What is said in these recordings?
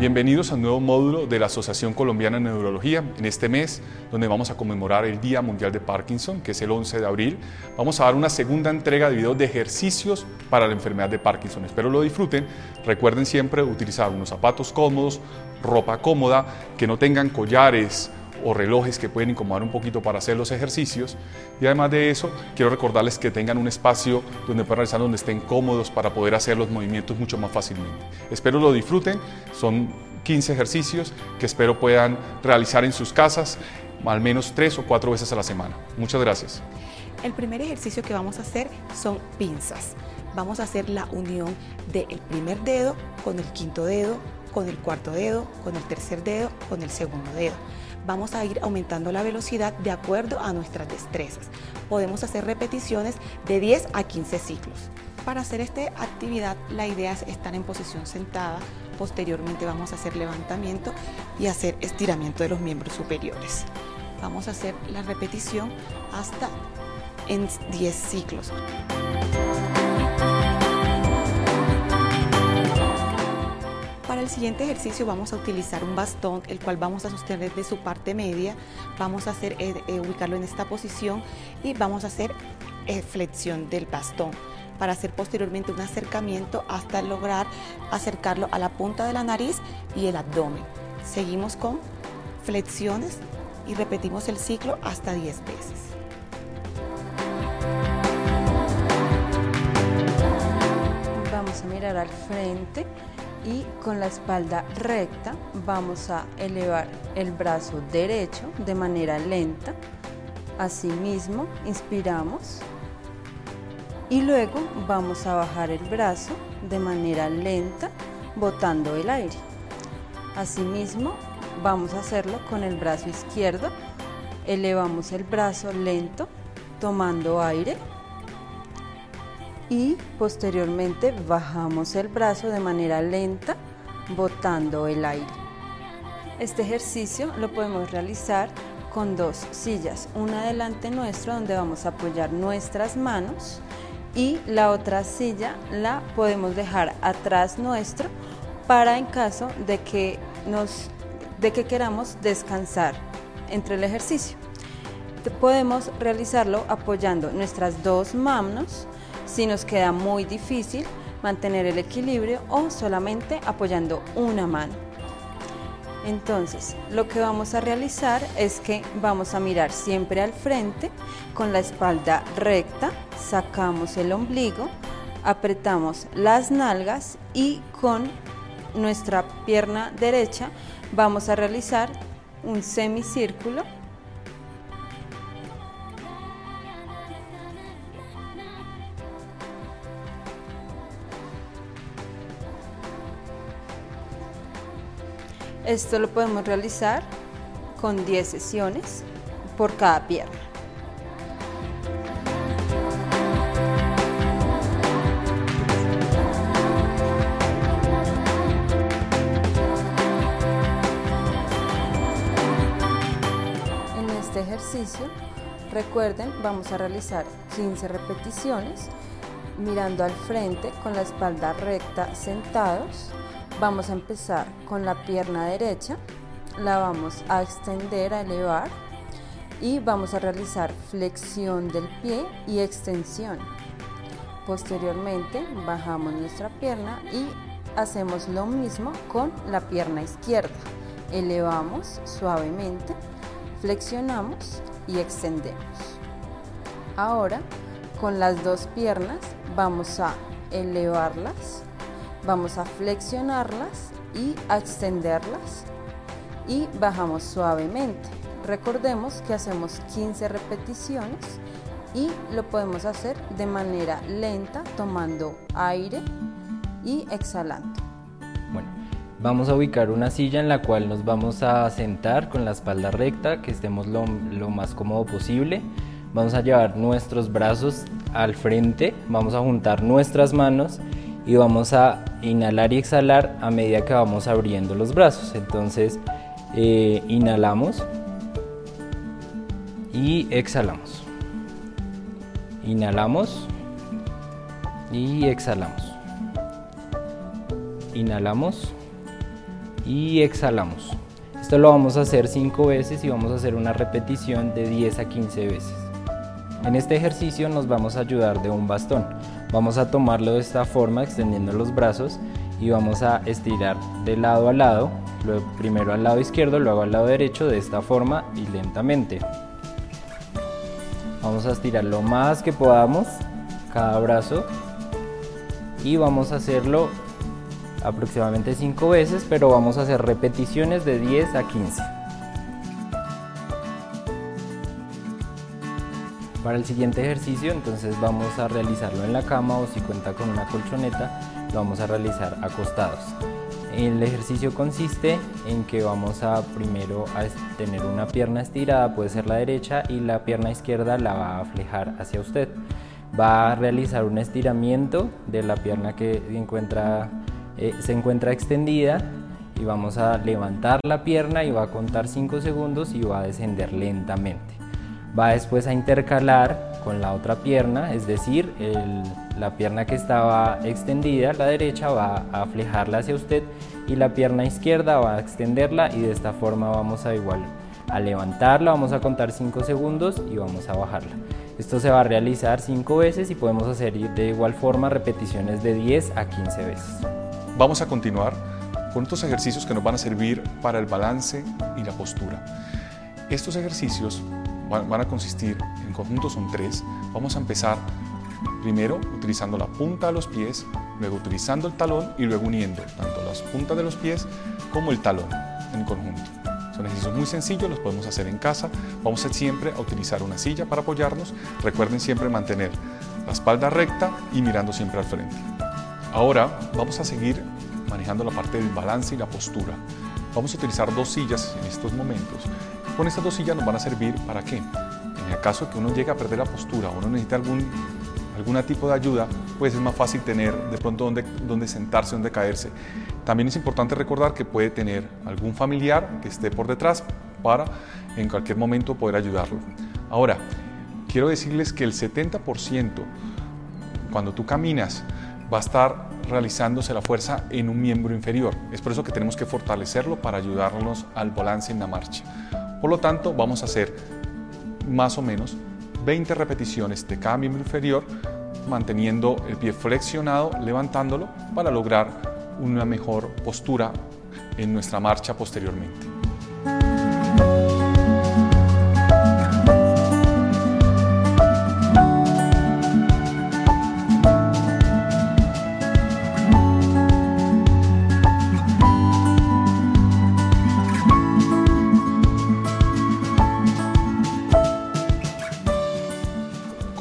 Bienvenidos al nuevo módulo de la Asociación Colombiana de Neurología. En este mes, donde vamos a conmemorar el Día Mundial de Parkinson, que es el 11 de abril, vamos a dar una segunda entrega de videos de ejercicios para la enfermedad de Parkinson. Espero lo disfruten. Recuerden siempre utilizar unos zapatos cómodos, ropa cómoda, que no tengan collares, o relojes que pueden incomodar un poquito para hacer los ejercicios. Y además de eso, quiero recordarles que tengan un espacio donde puedan realizar, donde estén cómodos para poder hacer los movimientos mucho más fácilmente. Espero lo disfruten, son 15 ejercicios que espero puedan realizar en sus casas al menos tres o cuatro veces a la semana. Muchas gracias. El primer ejercicio que vamos a hacer son pinzas. Vamos a hacer la unión del primer dedo con el quinto dedo, con el cuarto dedo, con el tercer dedo, con el segundo dedo vamos a ir aumentando la velocidad de acuerdo a nuestras destrezas. Podemos hacer repeticiones de 10 a 15 ciclos. Para hacer esta actividad la idea es estar en posición sentada, posteriormente vamos a hacer levantamiento y hacer estiramiento de los miembros superiores. Vamos a hacer la repetición hasta en 10 ciclos. Siguiente ejercicio vamos a utilizar un bastón, el cual vamos a sostener de su parte media. Vamos a hacer, eh, eh, ubicarlo en esta posición y vamos a hacer eh, flexión del bastón para hacer posteriormente un acercamiento hasta lograr acercarlo a la punta de la nariz y el abdomen. Seguimos con flexiones y repetimos el ciclo hasta 10 veces. Vamos a mirar al frente y con la espalda recta vamos a elevar el brazo derecho de manera lenta. Asimismo, inspiramos y luego vamos a bajar el brazo de manera lenta, botando el aire. Asimismo, vamos a hacerlo con el brazo izquierdo. Elevamos el brazo lento, tomando aire y posteriormente bajamos el brazo de manera lenta, botando el aire. Este ejercicio lo podemos realizar con dos sillas, una delante nuestro donde vamos a apoyar nuestras manos y la otra silla la podemos dejar atrás nuestro para en caso de que nos de que queramos descansar entre el ejercicio. Podemos realizarlo apoyando nuestras dos manos si nos queda muy difícil mantener el equilibrio o solamente apoyando una mano. Entonces, lo que vamos a realizar es que vamos a mirar siempre al frente con la espalda recta, sacamos el ombligo, apretamos las nalgas y con nuestra pierna derecha vamos a realizar un semicírculo Esto lo podemos realizar con 10 sesiones por cada pierna. En este ejercicio, recuerden, vamos a realizar 15 repeticiones mirando al frente con la espalda recta sentados Vamos a empezar con la pierna derecha, la vamos a extender, a elevar y vamos a realizar flexión del pie y extensión. Posteriormente bajamos nuestra pierna y hacemos lo mismo con la pierna izquierda. Elevamos suavemente, flexionamos y extendemos. Ahora con las dos piernas vamos a elevarlas Vamos a flexionarlas y extenderlas y bajamos suavemente. Recordemos que hacemos 15 repeticiones y lo podemos hacer de manera lenta tomando aire y exhalando. Bueno, vamos a ubicar una silla en la cual nos vamos a sentar con la espalda recta, que estemos lo, lo más cómodo posible. Vamos a llevar nuestros brazos al frente, vamos a juntar nuestras manos y vamos a inhalar y exhalar a medida que vamos abriendo los brazos. Entonces, eh, inhalamos y exhalamos. Inhalamos y exhalamos. Inhalamos y exhalamos. Esto lo vamos a hacer 5 veces y vamos a hacer una repetición de 10 a 15 veces. En este ejercicio nos vamos a ayudar de un bastón. Vamos a tomarlo de esta forma, extendiendo los brazos y vamos a estirar de lado a lado, primero al lado izquierdo, luego al lado derecho, de esta forma y lentamente. Vamos a estirar lo más que podamos cada brazo y vamos a hacerlo aproximadamente 5 veces, pero vamos a hacer repeticiones de 10 a 15. Para el siguiente ejercicio entonces vamos a realizarlo en la cama o si cuenta con una colchoneta lo vamos a realizar acostados. El ejercicio consiste en que vamos a primero a tener una pierna estirada, puede ser la derecha, y la pierna izquierda la va a flejar hacia usted. Va a realizar un estiramiento de la pierna que eh, se encuentra extendida y vamos a levantar la pierna y va a contar 5 segundos y va a descender lentamente. Va después a intercalar con la otra pierna, es decir, la pierna que estaba extendida, la derecha, va a flejarla hacia usted y la pierna izquierda va a extenderla y de esta forma vamos a igual a levantarla, vamos a contar 5 segundos y vamos a bajarla. Esto se va a realizar 5 veces y podemos hacer de igual forma repeticiones de 10 a 15 veces. Vamos a continuar con estos ejercicios que nos van a servir para el balance y la postura. Estos ejercicios van a consistir, en conjunto son tres. Vamos a empezar primero utilizando la punta de los pies, luego utilizando el talón y luego uniendo tanto las puntas de los pies como el talón en conjunto. Son ejercicios muy sencillos, los podemos hacer en casa. Vamos a siempre a utilizar una silla para apoyarnos. Recuerden siempre mantener la espalda recta y mirando siempre al frente. Ahora vamos a seguir manejando la parte del balance y la postura. Vamos a utilizar dos sillas en estos momentos con estas dos sillas nos van a servir para qué? En el caso que uno llegue a perder la postura o uno necesita algún, algún tipo de ayuda, pues es más fácil tener de pronto donde, donde sentarse, donde caerse. También es importante recordar que puede tener algún familiar que esté por detrás para en cualquier momento poder ayudarlo. Ahora, quiero decirles que el 70% cuando tú caminas va a estar realizándose la fuerza en un miembro inferior. Es por eso que tenemos que fortalecerlo para ayudarnos al balance en la marcha. Por lo tanto, vamos a hacer más o menos 20 repeticiones de cada miembro inferior, manteniendo el pie flexionado, levantándolo para lograr una mejor postura en nuestra marcha posteriormente.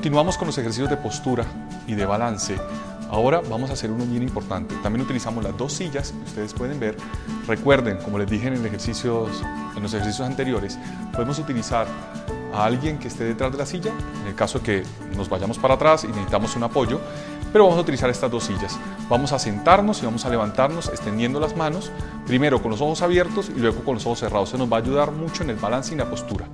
Continuamos con los ejercicios de postura y de balance. Ahora vamos a hacer uno bien importante. También utilizamos las dos sillas que ustedes pueden ver. Recuerden, como les dije en, en los ejercicios anteriores, podemos utilizar a alguien que esté detrás de la silla, en el caso que nos vayamos para atrás y necesitamos un apoyo, pero vamos a utilizar estas dos sillas. Vamos a sentarnos y vamos a levantarnos extendiendo las manos, primero con los ojos abiertos y luego con los ojos cerrados. Eso nos va a ayudar mucho en el balance y la postura.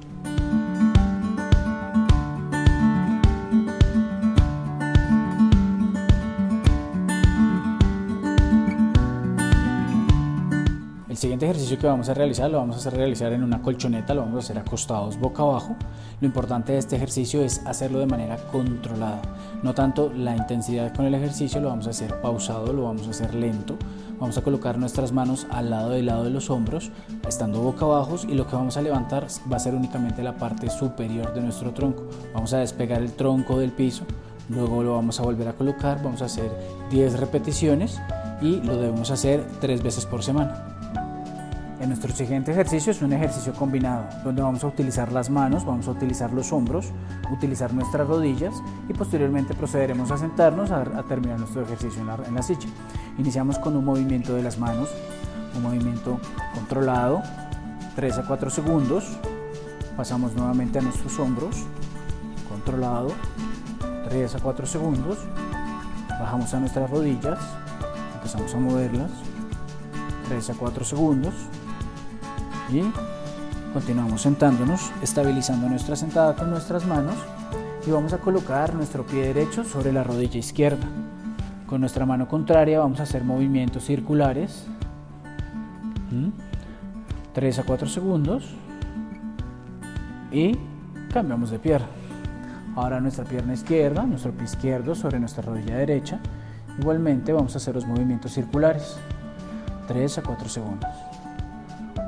El siguiente ejercicio que vamos a realizar lo vamos a hacer realizar en una colchoneta, lo vamos a hacer acostados boca abajo. Lo importante de este ejercicio es hacerlo de manera controlada, no tanto la intensidad con el ejercicio, lo vamos a hacer pausado, lo vamos a hacer lento. Vamos a colocar nuestras manos al lado del lado de los hombros, estando boca abajo y lo que vamos a levantar va a ser únicamente la parte superior de nuestro tronco. Vamos a despegar el tronco del piso, luego lo vamos a volver a colocar, vamos a hacer 10 repeticiones y lo debemos hacer 3 veces por semana. Nuestro siguiente ejercicio es un ejercicio combinado, donde vamos a utilizar las manos, vamos a utilizar los hombros, utilizar nuestras rodillas y posteriormente procederemos a sentarnos a, terminar nuestro ejercicio en la, en la silla. Iniciamos con un movimiento de las manos, un movimiento controlado, 3 a 4 segundos. Pasamos nuevamente a nuestros hombros, controlado, 3 a 4 segundos. Bajamos a nuestras rodillas, empezamos a moverlas, 3 a 4 segundos y continuamos sentándonos, estabilizando nuestra sentada con nuestras manos y vamos a colocar nuestro pie derecho sobre la rodilla izquierda. Con nuestra mano contraria vamos a hacer movimientos circulares, 3 a 4 segundos y cambiamos de pierna. Ahora nuestra pierna izquierda, nuestro pie izquierdo sobre nuestra rodilla derecha. Igualmente vamos a hacer los movimientos circulares. 3 a 4 segundos.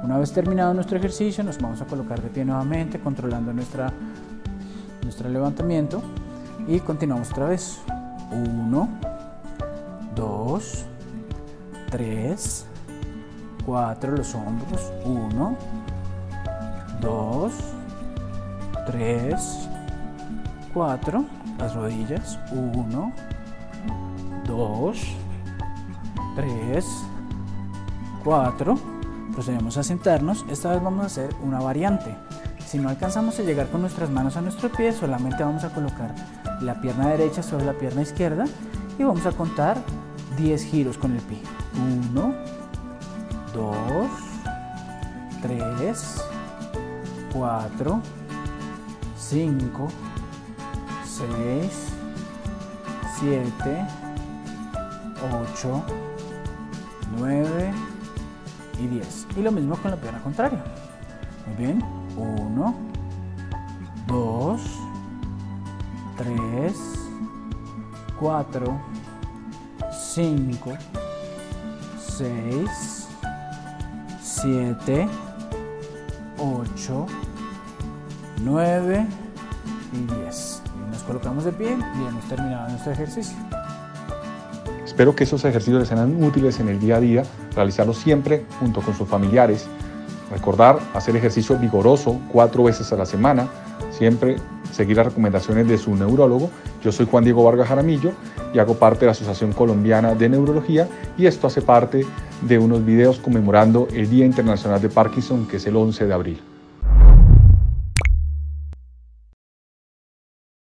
Una vez terminado nuestro ejercicio, nos vamos a colocar de pie nuevamente, controlando nuestra, nuestro levantamiento. Y continuamos otra vez. 1, 2, 3, 4, los hombros. 1, 2, 3, 4, las rodillas. 1, 2, 3, 4. Procedemos a sentarnos. Esta vez vamos a hacer una variante. Si no alcanzamos a llegar con nuestras manos a nuestro pie, solamente vamos a colocar la pierna derecha sobre la pierna izquierda y vamos a contar 10 giros con el pie. 1, 2, 3, 4, 5, 6, 7, 8, 9 y 10. Y lo mismo con la pierna contraria. Muy bien. 1, 2, 3, 4, 5, 6, 7, 8, 9 y 10. Y nos colocamos de pie y hemos terminado nuestro ejercicio. Espero que esos ejercicios les sean útiles en el día a día, realizarlos siempre junto con sus familiares. Recordar hacer ejercicio vigoroso cuatro veces a la semana, siempre seguir las recomendaciones de su neurólogo. Yo soy Juan Diego Vargas Jaramillo y hago parte de la Asociación Colombiana de Neurología y esto hace parte de unos videos conmemorando el Día Internacional de Parkinson que es el 11 de abril.